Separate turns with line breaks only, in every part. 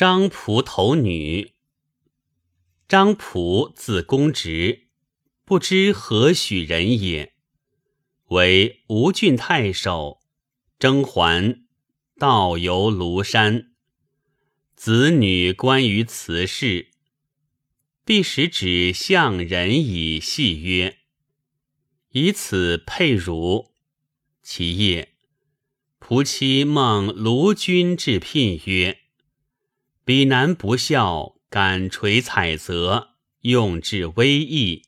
张仆投女。张仆字公直，不知何许人也。为吴郡太守，征还，道游庐山。子女关于此事，必使指向人以戏曰：“以此配汝。”其夜，仆妻梦卢君至聘曰：“彼男不孝，敢垂采泽，用至威义。”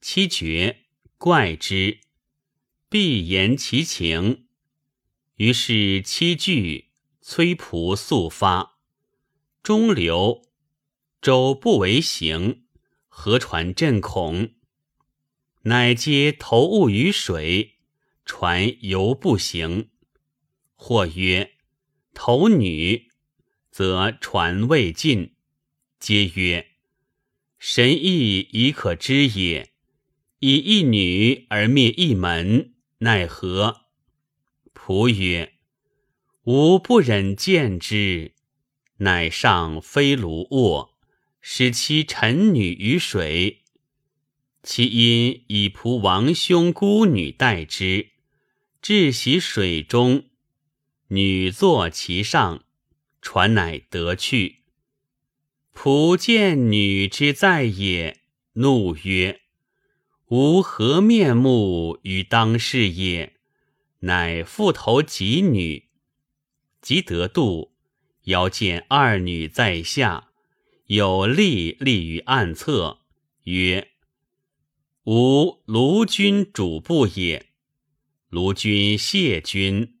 七绝怪之，必言其情。于是七句，催仆速发。中流，舟不为行，河船震恐，乃皆投物于水。船犹不行，或曰：“投女，则传未尽。”皆曰：“神意已可知也。以一女而灭一门，奈何？”仆曰：“吾不忍见之，乃上飞卢卧，使其臣女于水。其因以仆王兄孤女待之。”置洗水中，女坐其上，传乃得去。仆见女之在也，怒曰：“吾何面目于当世也？”乃复投己女。即得度，遥见二女在下，有吏立于案侧，曰：“吾卢君主簿也。”卢君谢君，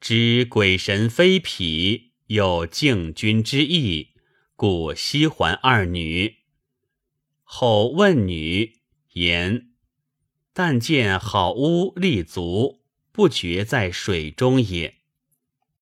知鬼神非匹，有敬君之意，故西还二女。后问女言：“但见好屋立足，不觉在水中也。”